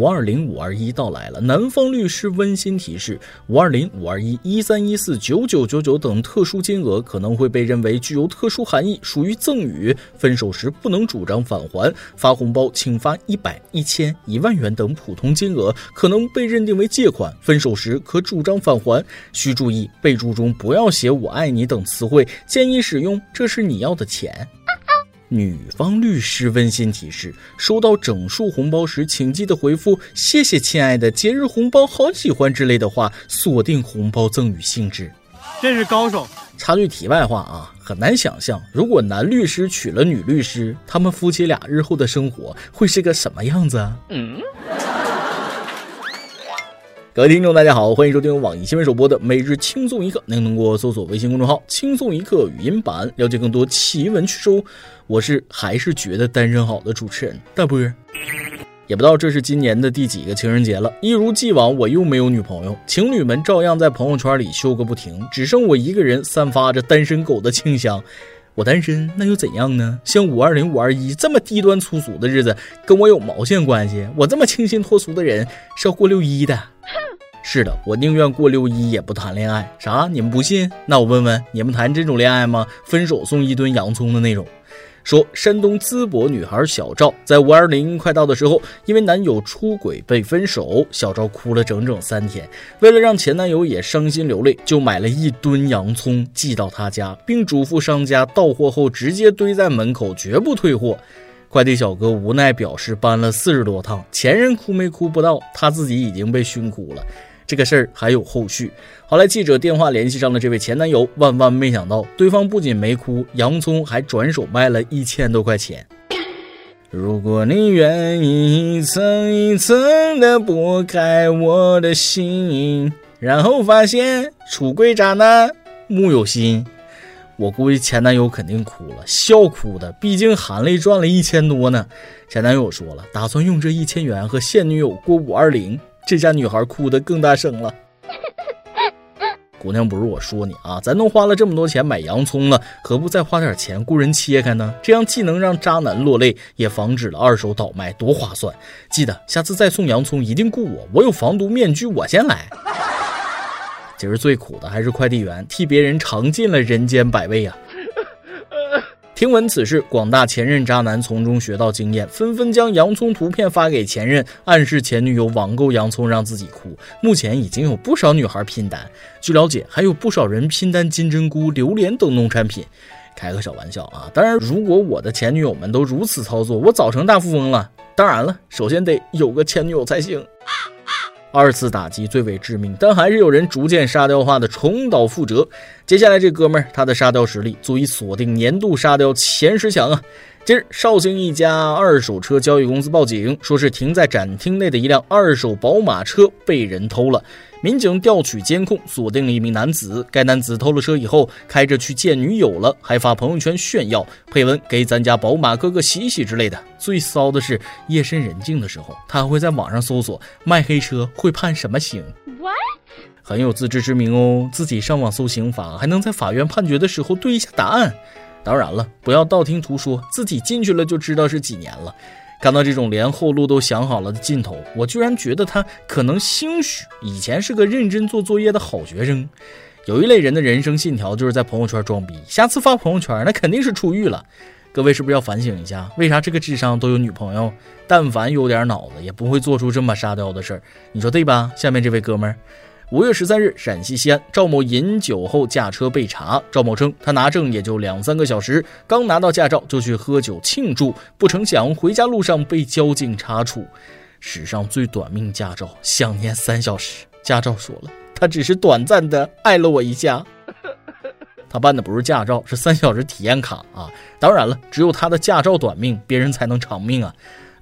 五二零五二一到来了，南方律师温馨提示：五二零五二一一三一四九九九九等特殊金额可能会被认为具有特殊含义，属于赠与，分手时不能主张返还。发红包请发一百、一千、一万元等普通金额，可能被认定为借款，分手时可主张返还。需注意备注中不要写“我爱你”等词汇，建议使用“这是你要的钱”。女方律师温馨提示：收到整数红包时，请记得回复“谢谢亲爱的，节日红包好喜欢”之类的话，锁定红包赠与性质。真是高手。插句题外话啊，很难想象，如果男律师娶了女律师，他们夫妻俩日后的生活会是个什么样子啊？嗯。各位听众，大家好，欢迎收听网易新闻首播的每日轻松一刻。您通过搜索微信公众号“轻松一刻”语音版了解更多奇闻趣事。我是还是觉得单身好的主持人大波。也不知道这是今年的第几个情人节了，一如既往，我又没有女朋友，情侣们照样在朋友圈里秀个不停，只剩我一个人散发着单身狗的清香。我单身那又怎样呢？像五二零、五二一这么低端粗俗的日子，跟我有毛线关系？我这么清新脱俗的人是要过六一的。是的，我宁愿过六一也不谈恋爱。啥？你们不信？那我问问，你们谈这种恋爱吗？分手送一吨洋葱的那种？说山东淄博女孩小赵在五二零快到的时候，因为男友出轨被分手，小赵哭了整整三天。为了让前男友也伤心流泪，就买了一吨洋葱寄到他家，并嘱咐商家到货后直接堆在门口，绝不退货。快递小哥无奈表示，搬了四十多趟，前任哭没哭不到，他自己已经被熏哭了。这个事儿还有后续。后来记者电话联系上了这位前男友，万万没想到，对方不仅没哭，洋葱还转手卖了一千多块钱。如果你愿意一层一层的剥开我的心，然后发现出轨渣男木有心。我估计前男友肯定哭了，笑哭的，毕竟含泪赚了一千多呢。前男友说了，打算用这一千元和现女友过五二零。这下女孩哭得更大声了。姑娘，不是我说你啊，咱都花了这么多钱买洋葱了，何不再花点钱雇人切开呢？这样既能让渣男落泪，也防止了二手倒卖，多划算！记得下次再送洋葱一定雇我，我有防毒面具，我先来。其实最苦的还是快递员，替别人尝尽了人间百味啊！听闻此事，广大前任渣男从中学到经验，纷纷将洋葱图片发给前任，暗示前女友网购洋葱让自己哭。目前已经有不少女孩拼单，据了解，还有不少人拼单金针菇、榴莲等农产品。开个小玩笑啊！当然，如果我的前女友们都如此操作，我早成大富翁了。当然了，首先得有个前女友才行。二次打击最为致命，但还是有人逐渐沙雕化的重蹈覆辙。接下来这哥们儿，他的沙雕实力足以锁定年度沙雕前十强啊！近日，绍兴一家二手车交易公司报警，说是停在展厅内的一辆二手宝马车被人偷了。民警调取监控，锁定了一名男子。该男子偷了车以后，开着去见女友了，还发朋友圈炫耀，配文给咱家宝马哥哥洗洗之类的。最骚的是，夜深人静的时候，他还会在网上搜索卖黑车会判什么刑。What？很有自知之明哦，自己上网搜刑法，还能在法院判决的时候对一下答案。当然了，不要道听途说，自己进去了就知道是几年了。看到这种连后路都想好了的劲头，我居然觉得他可能兴许以前是个认真做作业的好学生。有一类人的人生信条就是在朋友圈装逼，下次发朋友圈那肯定是出狱了。各位是不是要反省一下，为啥这个智商都有女朋友？但凡有点脑子，也不会做出这么沙雕的事儿。你说对吧？下面这位哥们儿。五月十三日，陕西西安，赵某饮酒后驾车被查。赵某称，他拿证也就两三个小时，刚拿到驾照就去喝酒庆祝，不成想回家路上被交警查处。史上最短命驾照，享年三小时。驾照说了，他只是短暂的爱了我一下。他办的不是驾照，是三小时体验卡啊！当然了，只有他的驾照短命，别人才能长命啊。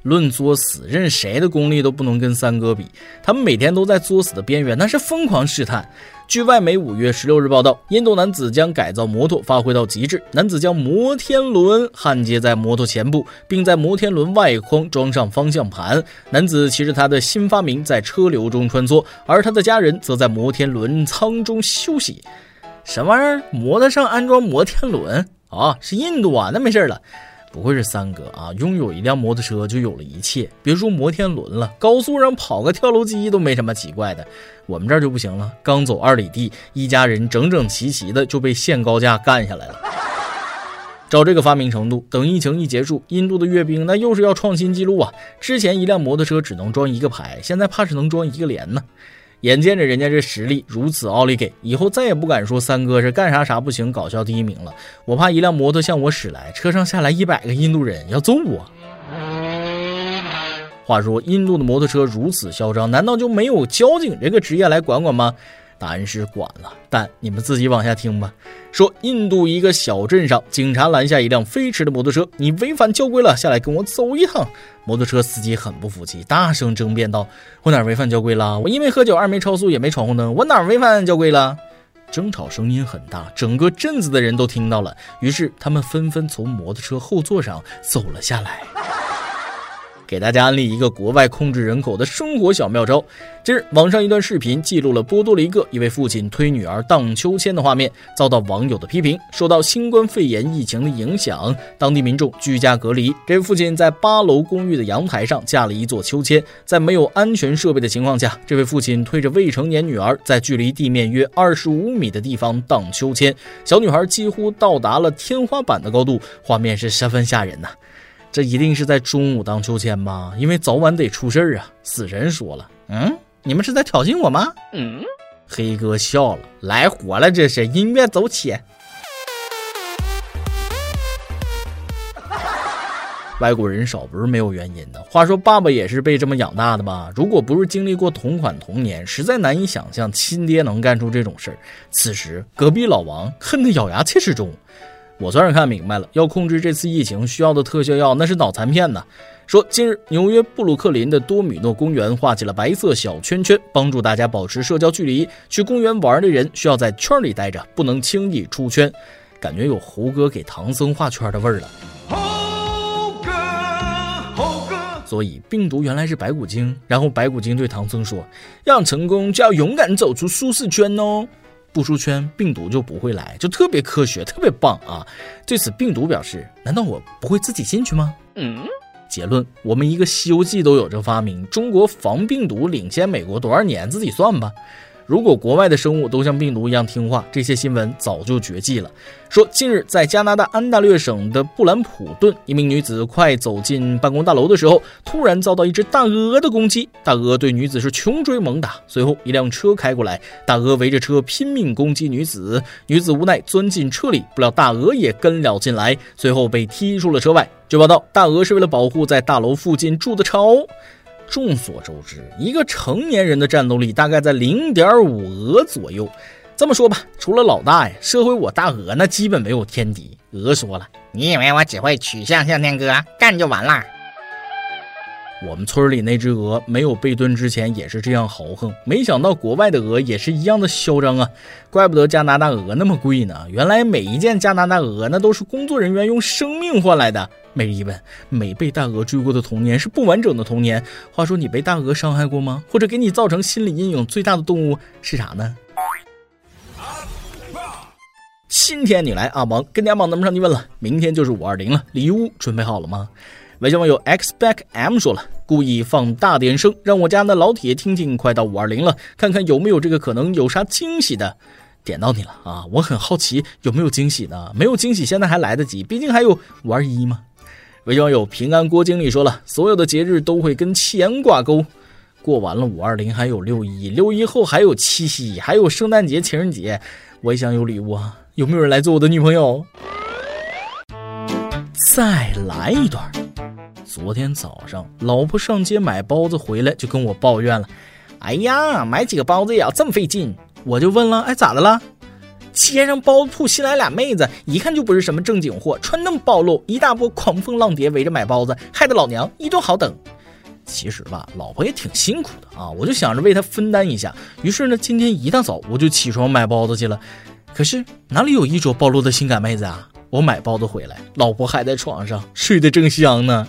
论作死，任谁的功力都不能跟三哥比。他们每天都在作死的边缘，那是疯狂试探。据外媒五月十六日报道，印度男子将改造摩托发挥到极致。男子将摩天轮焊接在摩托前部，并在摩天轮外框装上方向盘。男子骑着他的新发明在车流中穿梭，而他的家人则在摩天轮舱中休息。什么玩意儿？摩托上安装摩天轮？啊，是印度啊，那没事了。不愧是三哥啊！拥有一辆摩托车就有了一切，别说摩天轮了，高速上跑个跳楼机都没什么奇怪的。我们这儿就不行了，刚走二里地，一家人整整齐齐的就被限高价干下来了。照这个发明程度，等疫情一结束，印度的阅兵那又是要创新纪录啊！之前一辆摩托车只能装一个牌，现在怕是能装一个连呢。眼见着人家这实力如此奥利给，以后再也不敢说三哥是干啥啥不行，搞笑第一名了。我怕一辆摩托向我驶来，车上下来一百个印度人要揍我。话说，印度的摩托车如此嚣张，难道就没有交警这个职业来管管吗？答案是管了，但你们自己往下听吧。说印度一个小镇上，警察拦下一辆飞驰的摩托车，你违反交规了，下来跟我走一趟。摩托车司机很不服气，大声争辩道：“我哪违反交规了？我一没喝酒，二没超速，也没闯红灯，我哪违反交规了？”争吵声音很大，整个镇子的人都听到了，于是他们纷纷从摩托车后座上走了下来。给大家安利一个国外控制人口的生活小妙招。近日，网上一段视频记录了波多黎各一位父亲推女儿荡秋千的画面，遭到网友的批评。受到新冠肺炎疫情的影响，当地民众居家隔离，这位父亲在八楼公寓的阳台上架了一座秋千，在没有安全设备的情况下，这位父亲推着未成年女儿在距离地面约二十五米的地方荡秋千，小女孩几乎到达了天花板的高度，画面是十分吓人呐。这一定是在中午荡秋千吧？因为早晚得出事儿啊！死神说了：“嗯，你们是在挑衅我吗？”嗯，黑哥笑了：“来活了，这是音乐走起。”外国人少不是没有原因的。话说，爸爸也是被这么养大的吧？如果不是经历过同款童年，实在难以想象亲爹能干出这种事儿。此时，隔壁老王恨得咬牙切齿中。我算是看明白了，要控制这次疫情需要的特效药，那是脑残片呐。说近日纽约布鲁克林的多米诺公园画起了白色小圈圈，帮助大家保持社交距离。去公园玩的人需要在圈里待着，不能轻易出圈。感觉有猴哥给唐僧画圈的味儿了。猴哥，猴哥。所以病毒原来是白骨精，然后白骨精对唐僧说：“要成功就要勇敢走出舒适圈哦。”不出圈，病毒就不会来，就特别科学，特别棒啊！对此，病毒表示：难道我不会自己进去吗？嗯。结论：我们一个《西游记》都有这发明，中国防病毒领先美国多少年？自己算吧。如果国外的生物都像病毒一样听话，这些新闻早就绝迹了。说近日在加拿大安大略省的布兰普顿，一名女子快走进办公大楼的时候，突然遭到一只大鹅的攻击。大鹅对女子是穷追猛打，随后一辆车开过来，大鹅围着车拼命攻击女子，女子无奈钻进车里，不料大鹅也跟了进来，随后被踢出了车外。据报道，大鹅是为了保护在大楼附近住的巢。众所周知，一个成年人的战斗力大概在零点五鹅左右。这么说吧，除了老大呀，社会我大鹅那基本没有天敌。鹅说了：“你以为我只会取向向天歌，干就完了？”我们村里那只鹅没有被炖之前也是这样豪横，没想到国外的鹅也是一样的嚣张啊！怪不得加拿大鹅那么贵呢，原来每一件加拿大鹅那都是工作人员用生命换来的。每日一问：没被大鹅追过的童年是不完整的童年。话说你被大鹅伤害过吗？或者给你造成心理阴影最大的动物是啥呢？今天你来阿芒跟家忙那么上去问了，明天就是五二零了，礼物准备好了吗？微信网友 xbackm 说了，故意放大点声，让我家那老铁听听。快到五二零了，看看有没有这个可能，有啥惊喜的？点到你了啊！我很好奇有没有惊喜呢？没有惊喜，现在还来得及，毕竟还有五二一嘛。微信网友平安郭经理说了，所有的节日都会跟钱挂钩，过完了五二零，还有六一，六一后还有七夕，还有圣诞节、情人节，我也想有礼物啊！有没有人来做我的女朋友？再来一段。昨天早上，老婆上街买包子回来，就跟我抱怨了：“哎呀，买几个包子也要这么费劲。”我就问了：“哎，咋的了？”街上包子铺新来俩妹子，一看就不是什么正经货，穿那么暴露，一大波狂风浪蝶围着买包子，害得老娘一顿好等。其实吧，老婆也挺辛苦的啊，我就想着为她分担一下。于是呢，今天一大早我就起床买包子去了。可是哪里有衣着暴露的性感妹子啊？我买包子回来，老婆还在床上睡得正香呢。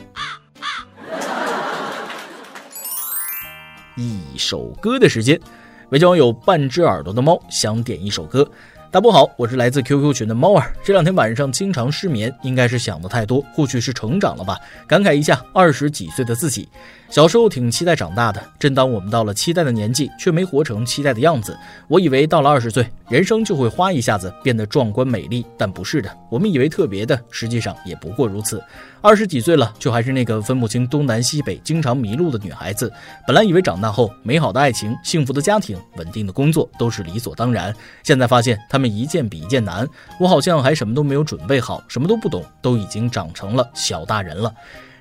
一首歌的时间，围网友半只耳朵的猫想点一首歌。大波好，我是来自 QQ 群的猫儿。这两天晚上经常失眠，应该是想的太多，或许是成长了吧。感慨一下二十几岁的自己，小时候挺期待长大的。正当我们到了期待的年纪，却没活成期待的样子。我以为到了二十岁，人生就会哗一下子变得壮观美丽，但不是的。我们以为特别的，实际上也不过如此。二十几岁了，就还是那个分不清东南西北、经常迷路的女孩子。本来以为长大后，美好的爱情、幸福的家庭、稳定的工作都是理所当然，现在发现他们一件比一件难。我好像还什么都没有准备好，什么都不懂，都已经长成了小大人了。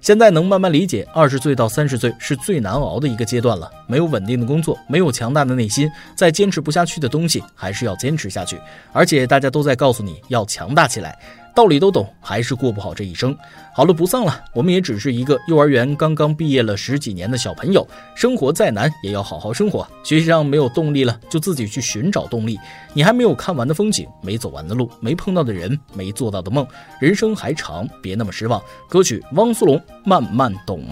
现在能慢慢理解，二十岁到三十岁是最难熬的一个阶段了。没有稳定的工作，没有强大的内心，再坚持不下去的东西，还是要坚持下去。而且大家都在告诉你要强大起来。道理都懂，还是过不好这一生。好了，不丧了，我们也只是一个幼儿园刚刚毕业了十几年的小朋友。生活再难，也要好好生活。学习上没有动力了，就自己去寻找动力。你还没有看完的风景，没走完的路，没碰到的人，没做到的梦，人生还长，别那么失望。歌曲汪苏泷，慢慢懂。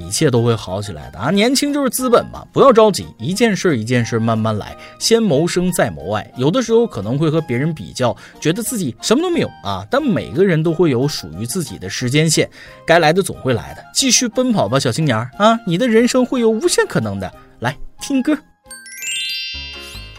一切都会好起来的啊！年轻就是资本嘛，不要着急，一件事一件事慢慢来，先谋生再谋爱。有的时候可能会和别人比较，觉得自己什么都没有啊。但每个人都会有属于自己的时间线，该来的总会来的。继续奔跑吧，小青年啊！你的人生会有无限可能的。来听歌。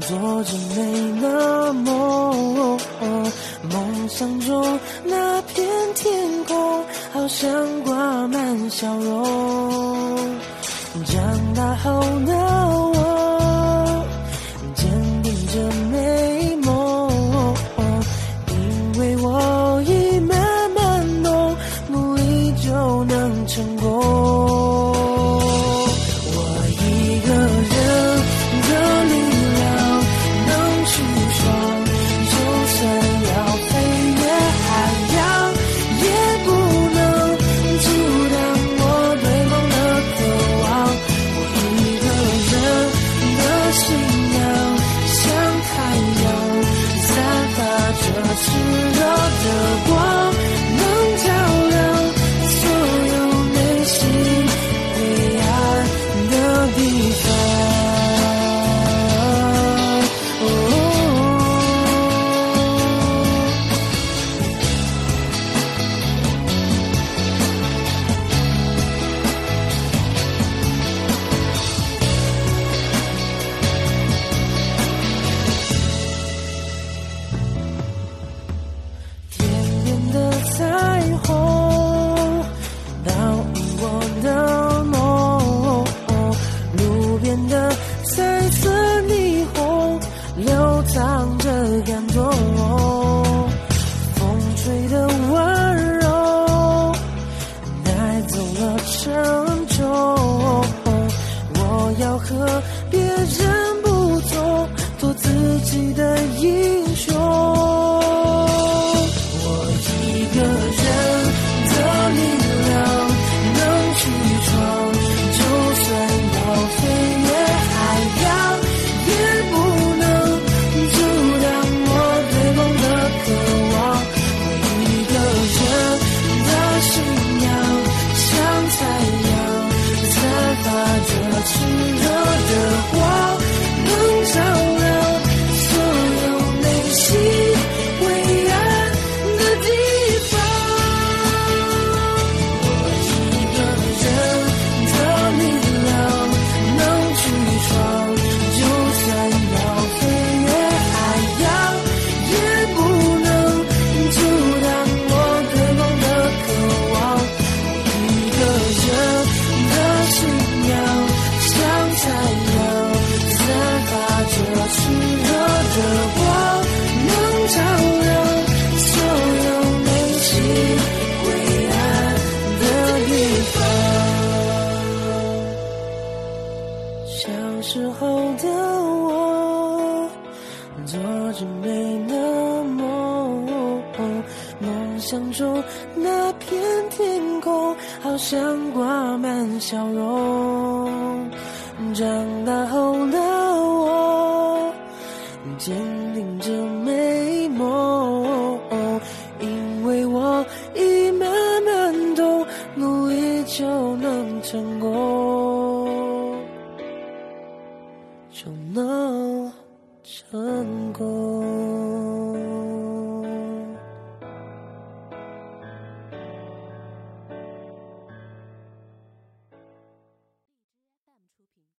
做着美的梦。梦想中那片天空，好像挂满笑容。长大后的我，自己的一候的我，做着美的梦，梦想中那片天空，好像挂满笑容。长大后的我，坚